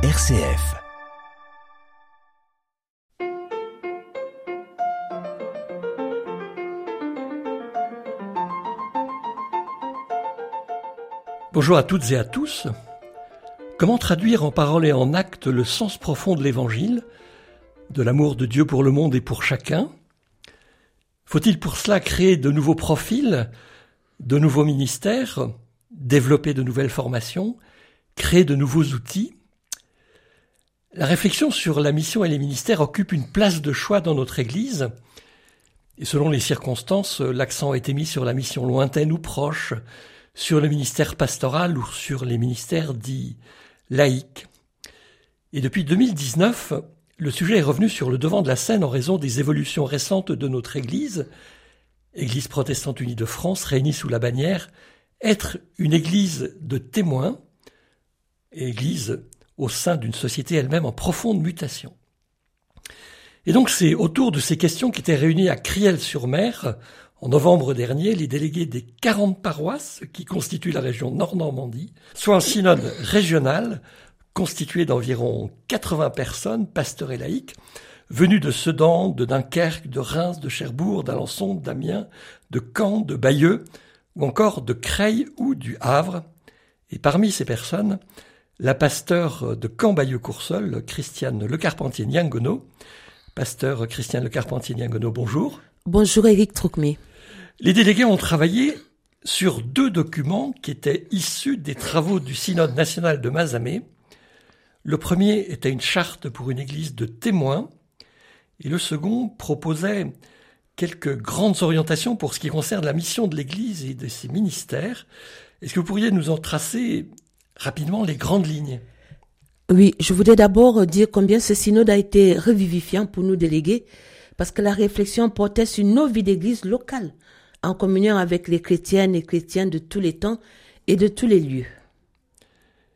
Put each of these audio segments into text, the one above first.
RCF. Bonjour à toutes et à tous. Comment traduire en paroles et en actes le sens profond de l'Évangile, de l'amour de Dieu pour le monde et pour chacun? Faut-il pour cela créer de nouveaux profils, de nouveaux ministères, développer de nouvelles formations, créer de nouveaux outils? La réflexion sur la mission et les ministères occupe une place de choix dans notre Église. Et selon les circonstances, l'accent a été mis sur la mission lointaine ou proche, sur le ministère pastoral ou sur les ministères dits laïques. Et depuis 2019, le sujet est revenu sur le devant de la scène en raison des évolutions récentes de notre Église, Église protestante unie de France, réunie sous la bannière être une Église de témoins, Église au sein d'une société elle-même en profonde mutation. Et donc c'est autour de ces questions qu'étaient réunis à Criel-sur-Mer, en novembre dernier, les délégués des 40 paroisses qui constituent la région Nord-Normandie, soit un synode régional constitué d'environ 80 personnes, pasteurs et laïcs, venus de Sedan, de Dunkerque, de Reims, de Cherbourg, d'Alençon, d'Amiens, de Caen, de Bayeux, ou encore de Creil ou du Havre. Et parmi ces personnes, la pasteur de Caen-Bayeux-Coursol, Christiane Lecarpentier-Niangono. Pasteur Christiane Lecarpentier-Niangono, bonjour. Bonjour Eric Troukmé. Les délégués ont travaillé sur deux documents qui étaient issus des travaux du Synode national de Mazamet. Le premier était une charte pour une église de témoins et le second proposait quelques grandes orientations pour ce qui concerne la mission de l'Église et de ses ministères. Est-ce que vous pourriez nous en tracer rapidement les grandes lignes Oui, je voudrais d'abord dire combien ce synode a été revivifiant pour nous délégués, parce que la réflexion portait sur nos vies d'Église locales, en communion avec les chrétiennes et chrétiens de tous les temps et de tous les lieux.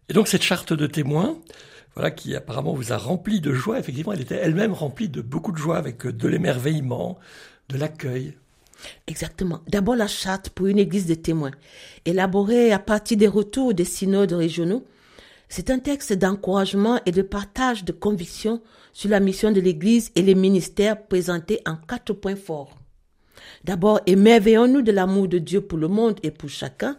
Et donc cette charte de témoins, voilà, qui apparemment vous a rempli de joie. Effectivement, elle était elle-même remplie de beaucoup de joie, avec de l'émerveillement, de l'accueil. Exactement. D'abord la charte pour une église de témoins, élaborée à partir des retours des synodes régionaux. C'est un texte d'encouragement et de partage de convictions sur la mission de l'église et les ministères présentés en quatre points forts. D'abord, émerveillons-nous de l'amour de Dieu pour le monde et pour chacun,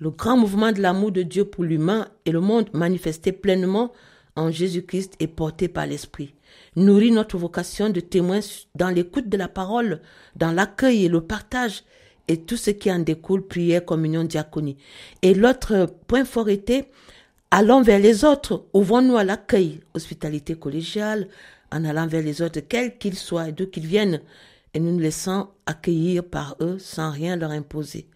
le grand mouvement de l'amour de Dieu pour l'humain et le monde manifesté pleinement en Jésus-Christ et porté par l'Esprit nourrit notre vocation de témoin dans l'écoute de la parole, dans l'accueil et le partage, et tout ce qui en découle, prière, communion, diaconie. Et l'autre point fort était, allons vers les autres, ouvrons-nous à l'accueil, hospitalité collégiale, en allant vers les autres, quels qu'ils soient et d'où qu'ils viennent, et nous nous laissons accueillir par eux sans rien leur imposer.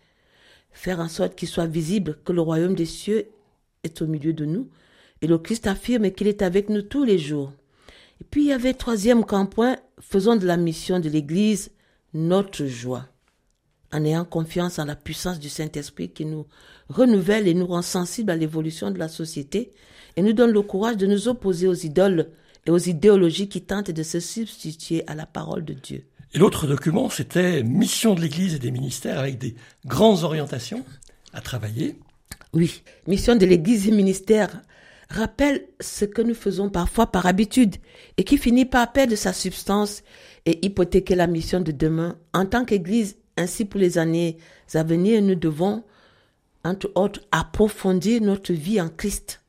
Faire en sorte qu'ils soient visibles que le royaume des cieux est au milieu de nous, et le Christ affirme qu'il est avec nous tous les jours. Et puis il y avait troisième grand point, faisons de la mission de l'Église notre joie, en ayant confiance en la puissance du Saint-Esprit qui nous renouvelle et nous rend sensibles à l'évolution de la société et nous donne le courage de nous opposer aux idoles et aux idéologies qui tentent de se substituer à la parole de Dieu. Et l'autre document, c'était Mission de l'Église et des ministères avec des grandes orientations à travailler. Oui, mission de l'Église et ministères rappelle ce que nous faisons parfois par habitude et qui finit par perdre sa substance et hypothéquer la mission de demain. En tant qu'Église, ainsi pour les années à venir, nous devons, entre autres, approfondir notre vie en Christ,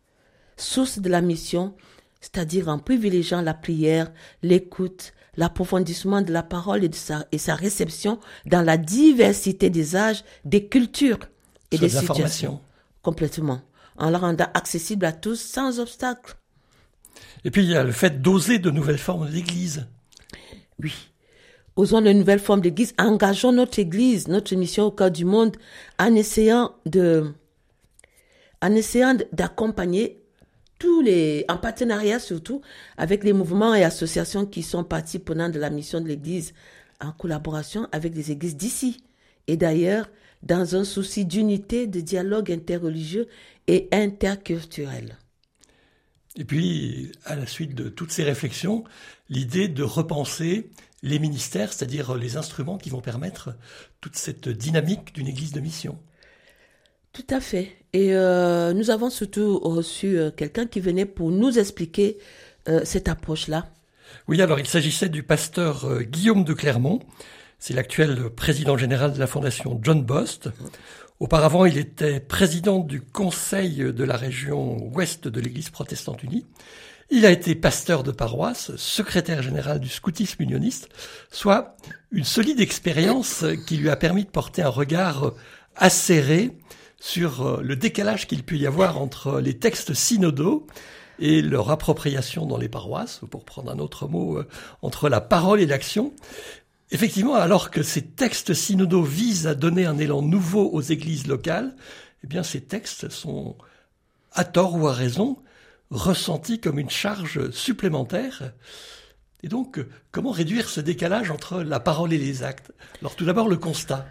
source de la mission, c'est-à-dire en privilégiant la prière, l'écoute, l'approfondissement de la parole et, de sa, et sa réception dans la diversité des âges, des cultures et des situations. Complètement en la rendant accessible à tous sans obstacle. Et puis il y a le fait d'oser de nouvelles formes d'église. Oui. Osons de nouvelles formes d'église, engageons notre église, notre mission au cœur du monde en essayant de, en essayant d'accompagner tous les, en partenariat surtout avec les mouvements et associations qui sont partis prenantes de la mission de l'église en collaboration avec les églises d'ici et d'ailleurs dans un souci d'unité, de dialogue interreligieux et interculturel. Et puis, à la suite de toutes ces réflexions, l'idée de repenser les ministères, c'est-à-dire les instruments qui vont permettre toute cette dynamique d'une église de mission. Tout à fait. Et euh, nous avons surtout reçu euh, quelqu'un qui venait pour nous expliquer euh, cette approche-là. Oui, alors il s'agissait du pasteur Guillaume de Clermont. C'est l'actuel président général de la fondation John Bost. Auparavant, il était président du conseil de la région ouest de l'Église protestante unie. Il a été pasteur de paroisse, secrétaire général du scoutisme unioniste, soit une solide expérience qui lui a permis de porter un regard acéré sur euh, le décalage qu'il peut y avoir entre les textes synodaux et leur appropriation dans les paroisses, pour prendre un autre mot, euh, entre la parole et l'action. Effectivement, alors que ces textes synodaux visent à donner un élan nouveau aux églises locales, eh bien ces textes sont, à tort ou à raison, ressentis comme une charge supplémentaire. Et donc, comment réduire ce décalage entre la parole et les actes? Alors tout d'abord, le constat.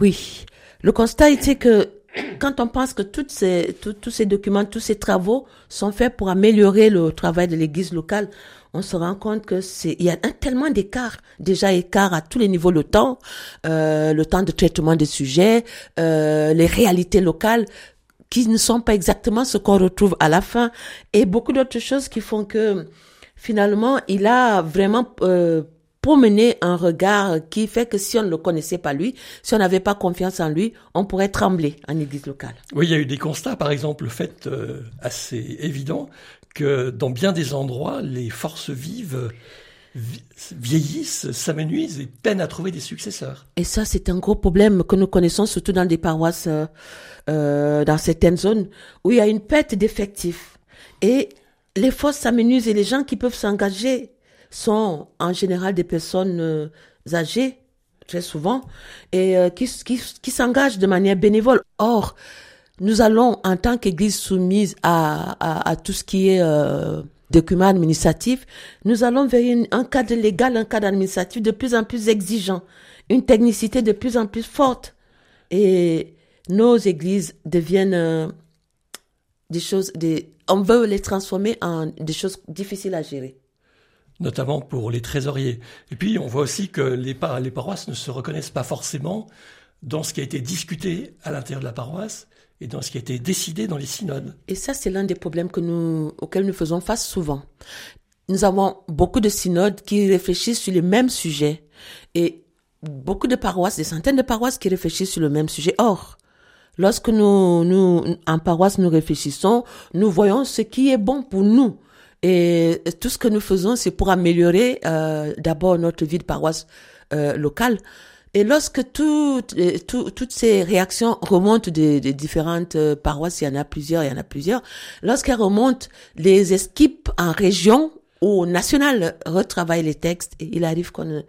Oui, le constat était que quand on pense que toutes ces, tous ces documents, tous ces travaux sont faits pour améliorer le travail de l'Église locale, on se rend compte que c'est il y a tellement d'écart, déjà écart à tous les niveaux, le temps, euh, le temps de traitement des sujets, euh, les réalités locales qui ne sont pas exactement ce qu'on retrouve à la fin et beaucoup d'autres choses qui font que finalement il a vraiment euh, pour mener un regard qui fait que si on ne le connaissait pas lui, si on n'avait pas confiance en lui, on pourrait trembler en église locale. Oui, il y a eu des constats, par exemple, le fait euh, assez évident que dans bien des endroits, les forces vives vieillissent, s'amenuisent et peinent à trouver des successeurs. Et ça, c'est un gros problème que nous connaissons surtout dans des paroisses, euh, euh dans certaines zones où il y a une perte d'effectifs. Et les forces s'amenuisent et les gens qui peuvent s'engager sont en général des personnes euh, âgées, très souvent, et euh, qui, qui, qui s'engagent de manière bénévole. Or, nous allons, en tant qu'Église soumise à, à, à, tout ce qui est euh, document administratif, nous allons vers un cadre légal, un cadre administratif de plus en plus exigeant, une technicité de plus en plus forte. Et nos églises deviennent euh, des choses, des, on veut les transformer en des choses difficiles à gérer notamment pour les trésoriers. Et puis, on voit aussi que les, paroisses ne se reconnaissent pas forcément dans ce qui a été discuté à l'intérieur de la paroisse et dans ce qui a été décidé dans les synodes. Et ça, c'est l'un des problèmes auxquels nous faisons face souvent. Nous avons beaucoup de synodes qui réfléchissent sur les mêmes sujets et beaucoup de paroisses, des centaines de paroisses qui réfléchissent sur le même sujet. Or, lorsque nous, en paroisse, nous réfléchissons, nous voyons ce qui est bon pour nous. Et tout ce que nous faisons, c'est pour améliorer euh, d'abord notre vie de paroisse euh, locale. Et lorsque toutes toutes ces réactions remontent des, des, différentes euh, paroisses, il y en a plusieurs, il y en a plusieurs, lorsqu'elles remontent, les équipes en région ou nationale retravaillent les textes et il arrive qu'on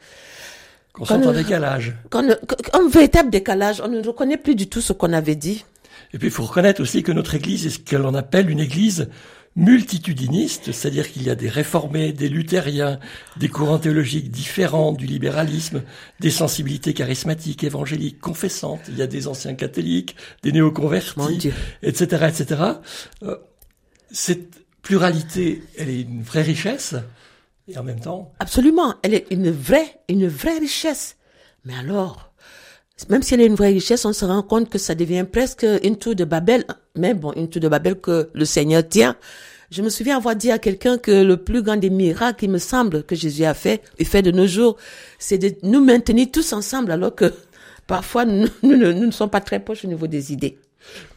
qu'on soit en décalage. Qu'on, un véritable décalage, on ne reconnaît plus du tout ce qu'on avait dit. Et puis il faut reconnaître aussi que notre Église est ce que l'on appelle une Église multitudiniste, c'est-à-dire qu'il y a des réformés, des luthériens, des courants théologiques différents, du libéralisme, des sensibilités charismatiques, évangéliques, confessantes, il y a des anciens catholiques, des néoconvertis, etc., etc. Euh, cette pluralité, elle est une vraie richesse, et en même temps... Absolument, elle est une vraie, une vraie richesse. Mais alors, même si elle est une vraie richesse, on se rend compte que ça devient presque une tour de Babel, mais bon, une tour de Babel que le Seigneur tient. Je me souviens avoir dit à quelqu'un que le plus grand des miracles, il me semble, que Jésus a fait et fait de nos jours, c'est de nous maintenir tous ensemble alors que parfois nous, nous, ne sommes pas très proches au niveau des idées.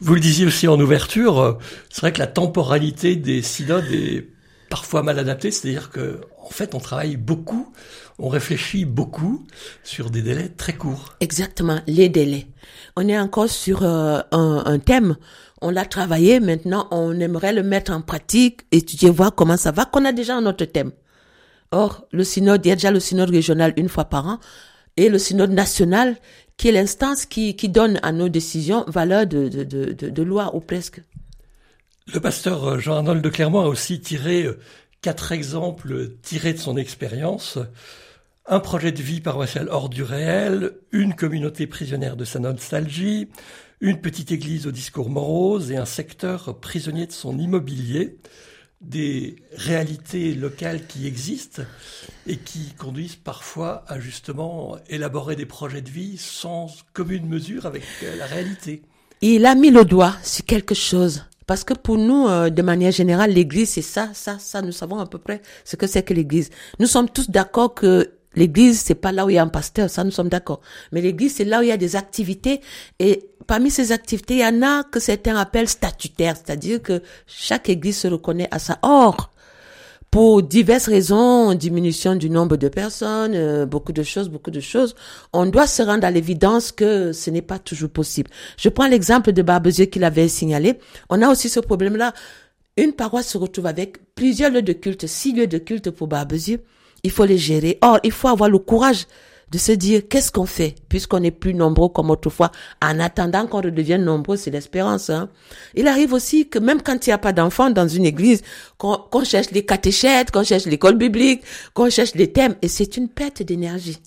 Vous le disiez aussi en ouverture, euh, c'est vrai que la temporalité des synodes est parfois mal adaptée, c'est-à-dire que fait on travaille beaucoup, on réfléchit beaucoup sur des délais très courts. Exactement, les délais. On est encore sur euh, un, un thème on l'a travaillé, maintenant on aimerait le mettre en pratique, étudier, voir comment ça va, qu'on a déjà un autre thème. Or, le synode, il y a déjà le synode régional une fois par an, et le synode national, qui est l'instance qui, qui donne à nos décisions valeur de, de, de, de, loi ou presque. Le pasteur Jean-Arnold de Clermont a aussi tiré euh, quatre exemples tirés de son expérience. Un projet de vie paroissial hors du réel, une communauté prisonnière de sa nostalgie, une petite église au discours morose et un secteur prisonnier de son immobilier, des réalités locales qui existent et qui conduisent parfois à justement élaborer des projets de vie sans commune mesure avec la réalité. Il a mis le doigt sur quelque chose. Parce que pour nous, euh, de manière générale, l'Église, c'est ça, ça, ça. Nous savons à peu près ce que c'est que l'Église. Nous sommes tous d'accord que l'Église, c'est pas là où il y a un pasteur, ça nous sommes d'accord. Mais l'Église, c'est là où il y a des activités. Et parmi ces activités, il y en a que certains appellent statutaires, c'est-à-dire que chaque Église se reconnaît à ça. Or, pour diverses raisons, diminution du nombre de personnes, euh, beaucoup de choses, beaucoup de choses, on doit se rendre à l'évidence que ce n'est pas toujours possible. Je prends l'exemple de Barbezieux qu'il avait signalé. On a aussi ce problème-là. Une paroisse se retrouve avec plusieurs lieux de culte, six lieux de culte pour Barbezieux. Il faut les gérer. Or, il faut avoir le courage de se dire qu'est-ce qu'on fait? Puisqu'on est plus nombreux comme autrefois. En attendant qu'on redevienne nombreux, c'est l'espérance. Hein. Il arrive aussi que même quand il n'y a pas d'enfants dans une église, qu'on cherche les catéchètes, qu'on cherche l'école biblique, qu'on cherche les thèmes, et c'est une perte d'énergie.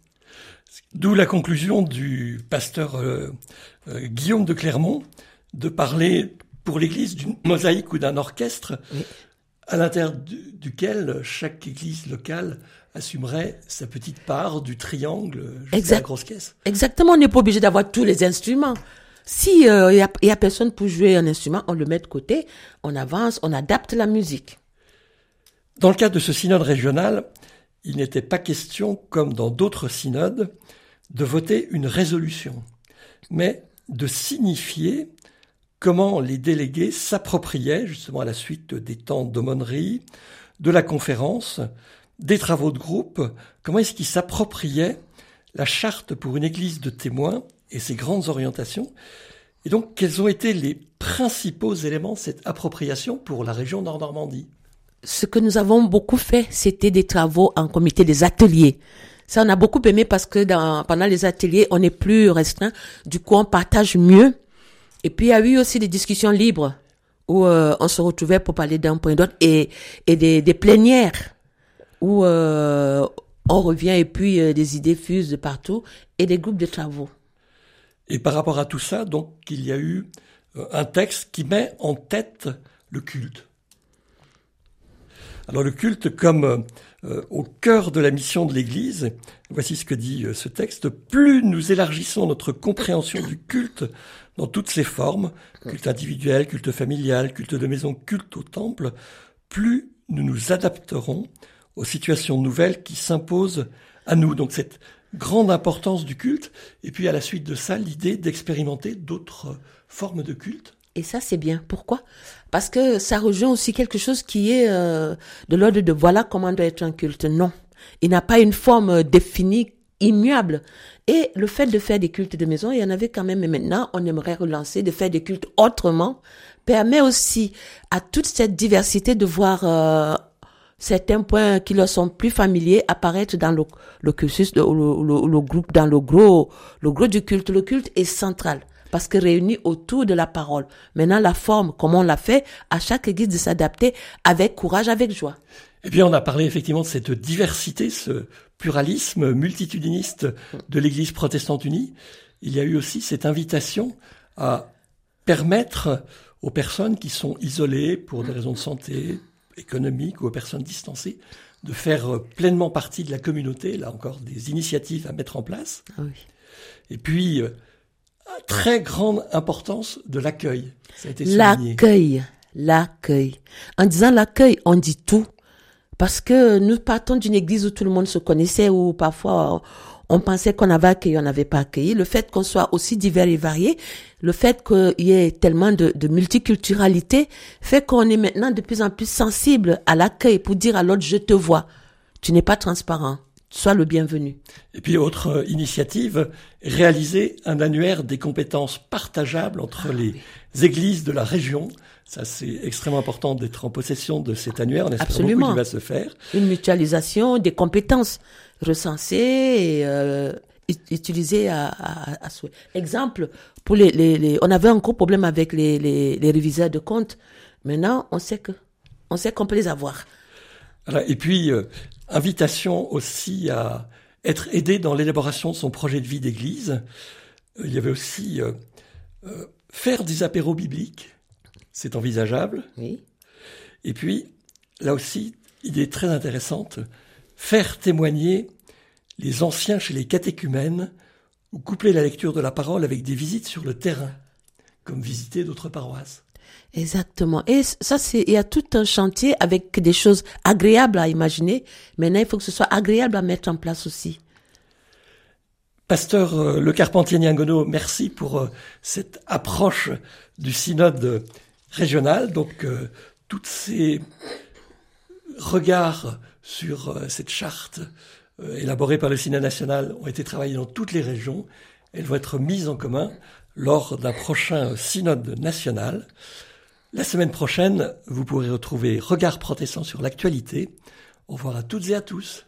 D'où la conclusion du pasteur euh, euh, Guillaume de Clermont de parler pour l'Église d'une mosaïque ou d'un orchestre à l'intérieur duquel chaque Église locale assumerait sa petite part du triangle jusqu'à la grosse caisse. Exactement, on n'est pas obligé d'avoir tous les instruments. Si il euh, y, a, y, a, personne pour jouer un instrument, on le met de côté, on avance, on adapte la musique. Dans le cadre de ce synode régional, il n'était pas question, comme dans d'autres synodes, de voter une résolution, mais de signifier comment les délégués s'appropriaient, justement à la suite des temps d'aumônerie, de la conférence, des travaux de groupe, comment est-ce qu'ils s'appropriaient la charte pour une église de témoins et ses grandes orientations, et donc quels ont été les principaux éléments de cette appropriation pour la région Nord-Normandie? Ce que nous avons beaucoup fait, c'était des travaux en comité des ateliers. Ça, on a beaucoup aimé parce que dans, pendant les ateliers, on est plus restreint. Du coup, on partage mieux. Et puis, il y a eu aussi des discussions libres où euh, on se retrouvait pour parler d'un point d'autre et, et des, plénières où euh, on revient et puis euh, des idées fusent de partout et des groupes de travaux. Et par rapport à tout ça, donc, il y a eu un texte qui met en tête le culte. Alors le culte comme au cœur de la mission de l'Église, voici ce que dit ce texte, plus nous élargissons notre compréhension du culte dans toutes ses formes, culte individuel, culte familial, culte de maison, culte au temple, plus nous nous adapterons aux situations nouvelles qui s'imposent à nous. Donc cette grande importance du culte, et puis à la suite de ça, l'idée d'expérimenter d'autres formes de culte. Et ça, c'est bien. Pourquoi? Parce que ça rejoint aussi quelque chose qui est euh, de l'ordre de voilà comment doit être un culte. Non, il n'a pas une forme définie, immuable. Et le fait de faire des cultes de maison, il y en avait quand même, mais maintenant, on aimerait relancer, de faire des cultes autrement, permet aussi à toute cette diversité de voir euh, certains points qui leur sont plus familiers apparaître dans le, le cursus, le, le, le, groupe, dans le gros, le gros du culte. Le culte est central parce que réuni autour de la parole. Maintenant, la forme, comment on l'a fait, à chaque église de s'adapter avec courage, avec joie. Eh bien, on a parlé effectivement de cette diversité, ce pluralisme multitudiniste de l'église protestante unie. Il y a eu aussi cette invitation à permettre aux personnes qui sont isolées pour des raisons de santé, économique ou aux personnes distancées de faire pleinement partie de la communauté, là encore des initiatives à mettre en place. Ah Et puis, euh, très grande importance de l'accueil. L'accueil, l'accueil. En disant l'accueil, on dit tout. Parce que nous partons d'une église où tout le monde se connaissait, où parfois on pensait qu'on avait accueilli, on n'avait pas accueilli. Le fait qu'on soit aussi divers et variés, le fait qu'il y ait tellement de, de multiculturalité, fait qu'on est maintenant de plus en plus sensible à l'accueil pour dire à l'autre, je te vois. Tu n'es pas transparent. Sois le bienvenu. Et puis, autre euh, initiative, réaliser un annuaire des compétences partageables entre ah les églises de la région. Ça, c'est extrêmement important d'être en possession de cet annuaire. On espère Absolument. qu'il va se faire. Une mutualisation des compétences recensés et euh, utilisés à, à, à, souhait. Exemple, pour les, les, les, on avait un gros problème avec les, les, les réviseurs de comptes. Maintenant, on sait que, on sait qu'on peut les avoir. Voilà. Et puis, euh, invitation aussi à être aidé dans l'élaboration de son projet de vie d'église. Euh, il y avait aussi euh, euh, faire des apéros bibliques. C'est envisageable. Oui. Et puis, là aussi, idée très intéressante, faire témoigner les anciens chez les catéchumènes ou coupler la lecture de la parole avec des visites sur le terrain. comme visiter d'autres paroisses. Exactement. Et ça, c'est, il y a tout un chantier avec des choses agréables à imaginer. Maintenant, il faut que ce soit agréable à mettre en place aussi. Pasteur euh, Le Carpentier Niangono, merci pour euh, cette approche du synode régional. Donc, euh, toutes ces regards sur cette charte élaborée par le synode national ont été travaillés dans toutes les régions. Elles vont être mises en commun lors d'un prochain synode national. La semaine prochaine, vous pourrez retrouver Regard protestant sur l'actualité. Au revoir à toutes et à tous.